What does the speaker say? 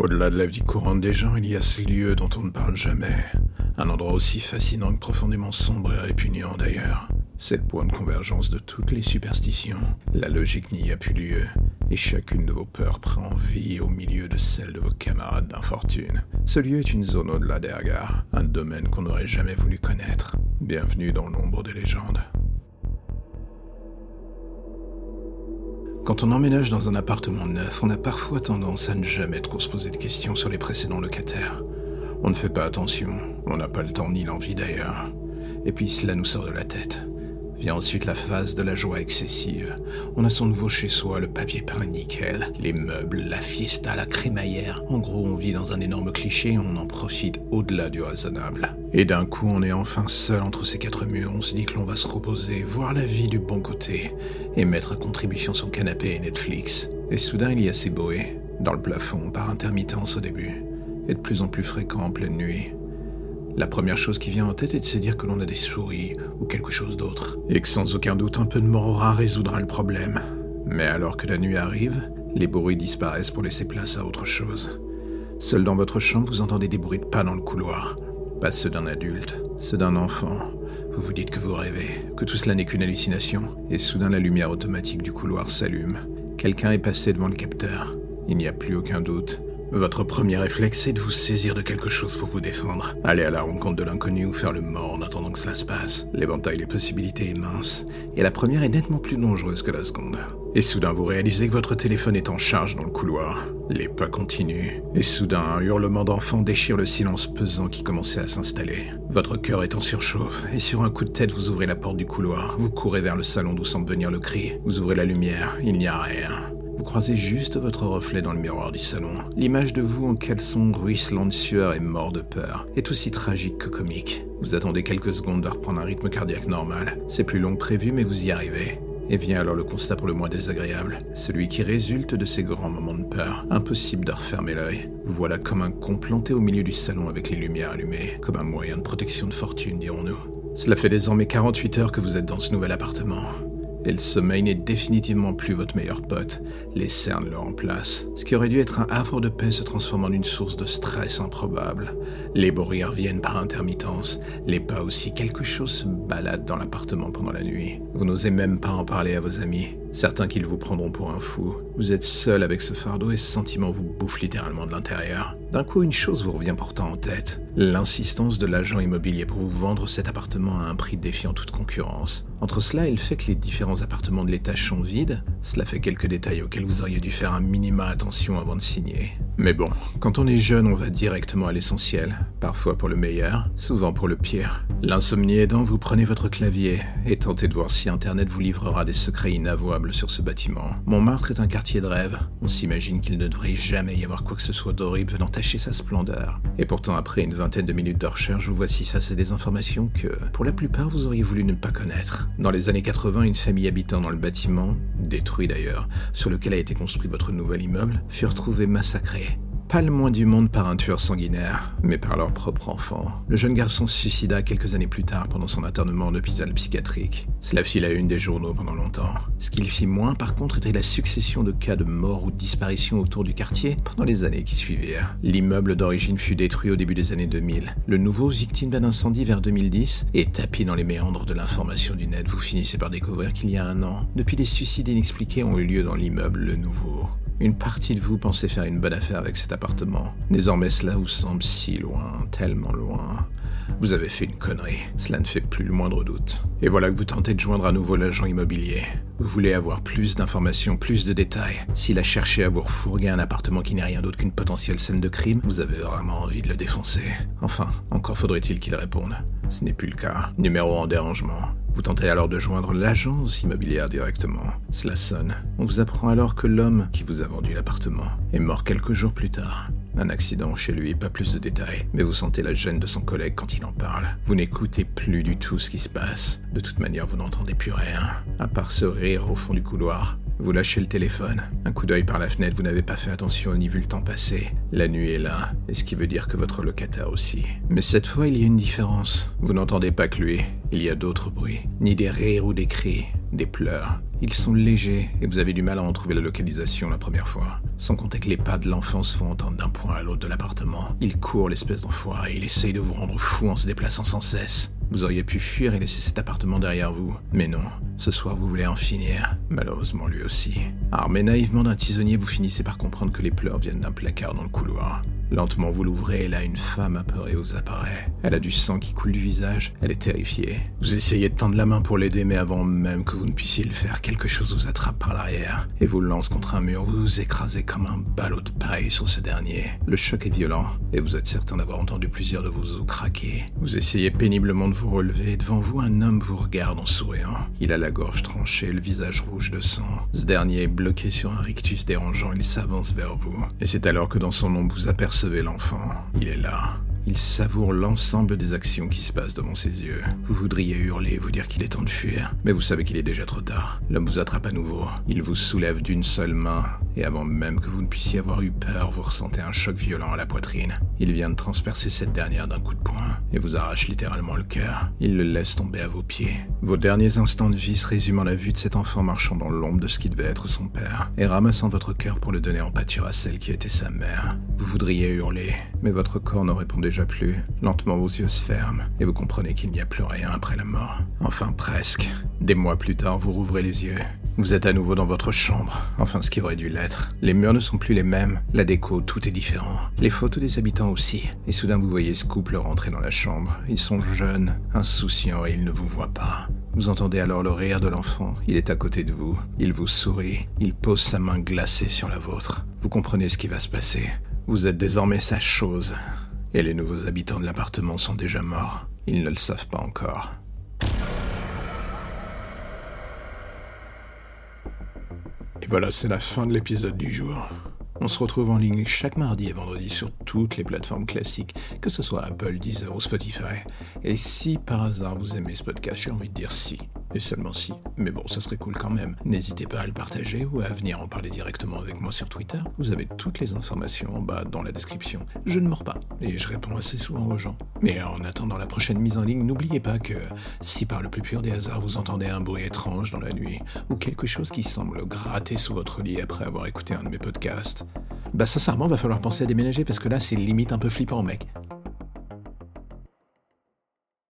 Au-delà de la vie courante des gens, il y a ces lieux dont on ne parle jamais. Un endroit aussi fascinant que profondément sombre et répugnant d'ailleurs. C'est le point de convergence de toutes les superstitions. La logique n'y a plus lieu, et chacune de vos peurs prend vie au milieu de celle de vos camarades d'infortune. Ce lieu est une zone au-delà des regards, un domaine qu'on n'aurait jamais voulu connaître. Bienvenue dans l'ombre des légendes. Quand on emménage dans un appartement neuf, on a parfois tendance à ne jamais trop se poser de questions sur les précédents locataires. On ne fait pas attention, on n'a pas le temps ni l'envie d'ailleurs. Et puis cela nous sort de la tête. Vient ensuite la phase de la joie excessive. On a son nouveau chez soi, le papier peint nickel, les meubles, la fiesta, la crémaillère. En gros, on vit dans un énorme cliché et on en profite au-delà du raisonnable. Et d'un coup, on est enfin seul entre ces quatre murs. On se dit que l'on va se reposer, voir la vie du bon côté et mettre à contribution son canapé et Netflix. Et soudain, il y a ces boées, dans le plafond, par intermittence au début, et de plus en plus fréquent en pleine nuit. La première chose qui vient en tête est de se dire que l'on a des souris ou quelque chose d'autre, et que sans aucun doute un peu de morora résoudra le problème. Mais alors que la nuit arrive, les bruits disparaissent pour laisser place à autre chose. Seul dans votre chambre, vous entendez des bruits de pas dans le couloir. Pas ceux d'un adulte, ceux d'un enfant. Vous vous dites que vous rêvez, que tout cela n'est qu'une hallucination, et soudain la lumière automatique du couloir s'allume. Quelqu'un est passé devant le capteur. Il n'y a plus aucun doute. Votre premier réflexe est de vous saisir de quelque chose pour vous défendre. Aller à la rencontre de l'inconnu ou faire le mort en attendant que cela se passe. L'éventail des possibilités est mince, et la première est nettement plus dangereuse que la seconde. Et soudain vous réalisez que votre téléphone est en charge dans le couloir. Les pas continuent, et soudain un hurlement d'enfant déchire le silence pesant qui commençait à s'installer. Votre cœur est en surchauffe, et sur un coup de tête vous ouvrez la porte du couloir. Vous courez vers le salon d'où semble venir le cri. Vous ouvrez la lumière, il n'y a rien. Vous croisez juste votre reflet dans le miroir du salon. L'image de vous en caleçon ruisselant de sueur et mort de peur est aussi tragique que comique. Vous attendez quelques secondes de reprendre un rythme cardiaque normal. C'est plus long que prévu, mais vous y arrivez. Et vient alors le constat pour le moins désagréable, celui qui résulte de ces grands moments de peur. Impossible de refermer l'œil. Vous voilà comme un con planté au milieu du salon avec les lumières allumées, comme un moyen de protection de fortune, dirons-nous. Cela fait désormais 48 heures que vous êtes dans ce nouvel appartement. Et le sommeil n'est définitivement plus votre meilleur pote. Les cernes le remplacent. Ce qui aurait dû être un havre de paix se transforme en une source de stress improbable. Les bruits reviennent par intermittence. Les pas aussi. Quelque chose se balade dans l'appartement pendant la nuit. Vous n'osez même pas en parler à vos amis. Certains qu'ils vous prendront pour un fou. Vous êtes seul avec ce fardeau et ce sentiment vous bouffe littéralement de l'intérieur. D'un coup, une chose vous revient pourtant en tête. L'insistance de l'agent immobilier pour vous vendre cet appartement à un prix défiant toute concurrence. Entre cela et le fait que les différents appartements de l'étage sont vides, cela fait quelques détails auxquels vous auriez dû faire un minima attention avant de signer. Mais bon, quand on est jeune, on va directement à l'essentiel. Parfois pour le meilleur, souvent pour le pire. L'insomnie aidant, vous prenez votre clavier et tentez de voir si Internet vous livrera des secrets inavouables sur ce bâtiment. Montmartre est un quartier de rêve. On s'imagine qu'il ne devrait jamais y avoir quoi que ce soit d'horrible venant tacher sa splendeur. Et pourtant, après une vingtaine de minutes de recherche, vous voici face à des informations que, pour la plupart, vous auriez voulu ne pas connaître. Dans les années 80, une famille habitant dans le bâtiment, détruit d'ailleurs, sur lequel a été construit votre nouvel immeuble, fut retrouvée massacrée pas le moins du monde par un tueur sanguinaire, mais par leur propre enfant. Le jeune garçon se suicida quelques années plus tard pendant son internement en hôpital psychiatrique. Cela fit la une des journaux pendant longtemps. Ce qu'il fit moins, par contre, était la succession de cas de mort ou disparition autour du quartier pendant les années qui suivirent. L'immeuble d'origine fut détruit au début des années 2000. Le nouveau, victime d'un incendie vers 2010, et tapis dans les méandres de l'information du net, vous finissez par découvrir qu'il y a un an, depuis des suicides inexpliqués ont eu lieu dans l'immeuble Le Nouveau. Une partie de vous pensait faire une bonne affaire avec cet appartement. Désormais, cela vous semble si loin, tellement loin. Vous avez fait une connerie, cela ne fait plus le moindre doute. Et voilà que vous tentez de joindre à nouveau l'agent immobilier. Vous voulez avoir plus d'informations, plus de détails. S'il a cherché à vous refourguer un appartement qui n'est rien d'autre qu'une potentielle scène de crime, vous avez vraiment envie de le défoncer. Enfin, encore faudrait-il qu'il réponde. Ce n'est plus le cas. Numéro en dérangement. Vous tentez alors de joindre l'agence immobilière directement. Cela sonne. On vous apprend alors que l'homme qui vous a vendu l'appartement est mort quelques jours plus tard. Un accident chez lui, pas plus de détails, mais vous sentez la gêne de son collègue quand il en parle. Vous n'écoutez plus du tout ce qui se passe. De toute manière, vous n'entendez plus rien, à part ce rire au fond du couloir. Vous lâchez le téléphone. Un coup d'œil par la fenêtre, vous n'avez pas fait attention ni vu le temps passer. La nuit est là, et ce qui veut dire que votre locataire aussi. Mais cette fois, il y a une différence. Vous n'entendez pas que lui. Il y a d'autres bruits. Ni des rires ou des cris, des pleurs. Ils sont légers et vous avez du mal à en trouver la localisation la première fois. Sans compter que les pas de l'enfant se font entendre d'un point à l'autre de l'appartement. Il court l'espèce d'enfoiré, il essaye de vous rendre fou en se déplaçant sans cesse. Vous auriez pu fuir et laisser cet appartement derrière vous. Mais non, ce soir vous voulez en finir. Malheureusement lui aussi. Armé naïvement d'un tisonnier, vous finissez par comprendre que les pleurs viennent d'un placard dans le couloir. Lentement, vous l'ouvrez et là, une femme apeurée vous apparaît. Elle a du sang qui coule du visage. Elle est terrifiée. Vous essayez de tendre la main pour l'aider, mais avant même que vous ne puissiez le faire, quelque chose vous attrape par l'arrière et vous lance contre un mur. Vous vous écrasez comme un ballot de paille sur ce dernier. Le choc est violent et vous êtes certain d'avoir entendu plusieurs de vos os craquer. Vous essayez péniblement de vous relever. Devant vous, un homme vous regarde en souriant. Il a la gorge tranchée, le visage rouge de sang. Ce dernier est bloqué sur un rictus dérangeant. Il s'avance vers vous. Et c'est alors que dans son ombre, vous apercevez l'enfant. Il est là. Il savoure l'ensemble des actions qui se passent devant ses yeux. Vous voudriez hurler, vous dire qu'il est temps de fuir, mais vous savez qu'il est déjà trop tard. L'homme vous attrape à nouveau. Il vous soulève d'une seule main, et avant même que vous ne puissiez avoir eu peur, vous ressentez un choc violent à la poitrine. Il vient de transpercer cette dernière d'un coup de poing, et vous arrache littéralement le cœur. Il le laisse tomber à vos pieds. Vos derniers instants de vie se résument à la vue de cet enfant marchant dans l'ombre de ce qui devait être son père, et ramassant votre cœur pour le donner en pâture à celle qui était sa mère. Vous voudriez hurler, mais votre corps ne répond plus. Lentement, vos yeux se ferment et vous comprenez qu'il n'y a plus rien après la mort. Enfin, presque. Des mois plus tard, vous rouvrez les yeux. Vous êtes à nouveau dans votre chambre, enfin ce qui aurait dû l'être. Les murs ne sont plus les mêmes, la déco, tout est différent. Les photos des habitants aussi. Et soudain vous voyez ce couple rentrer dans la chambre. Ils sont jeunes, insouciants et ils ne vous voient pas. Vous entendez alors le rire de l'enfant. Il est à côté de vous. Il vous sourit. Il pose sa main glacée sur la vôtre. Vous comprenez ce qui va se passer. Vous êtes désormais sa chose. Et les nouveaux habitants de l'appartement sont déjà morts. Ils ne le savent pas encore. Et voilà, c'est la fin de l'épisode du jour. On se retrouve en ligne chaque mardi et vendredi sur toutes les plateformes classiques, que ce soit Apple, Deezer ou Spotify. Et si par hasard vous aimez ce podcast, j'ai envie de dire si, et seulement si, mais bon, ça serait cool quand même. N'hésitez pas à le partager ou à venir en parler directement avec moi sur Twitter. Vous avez toutes les informations en bas dans la description. Je ne mords pas, et je réponds assez souvent aux gens. Mais en attendant la prochaine mise en ligne, n'oubliez pas que si par le plus pur des hasards vous entendez un bruit étrange dans la nuit, ou quelque chose qui semble gratter sous votre lit après avoir écouté un de mes podcasts, bah sincèrement, va falloir penser à déménager parce que là, c'est limite un peu flippant, mec.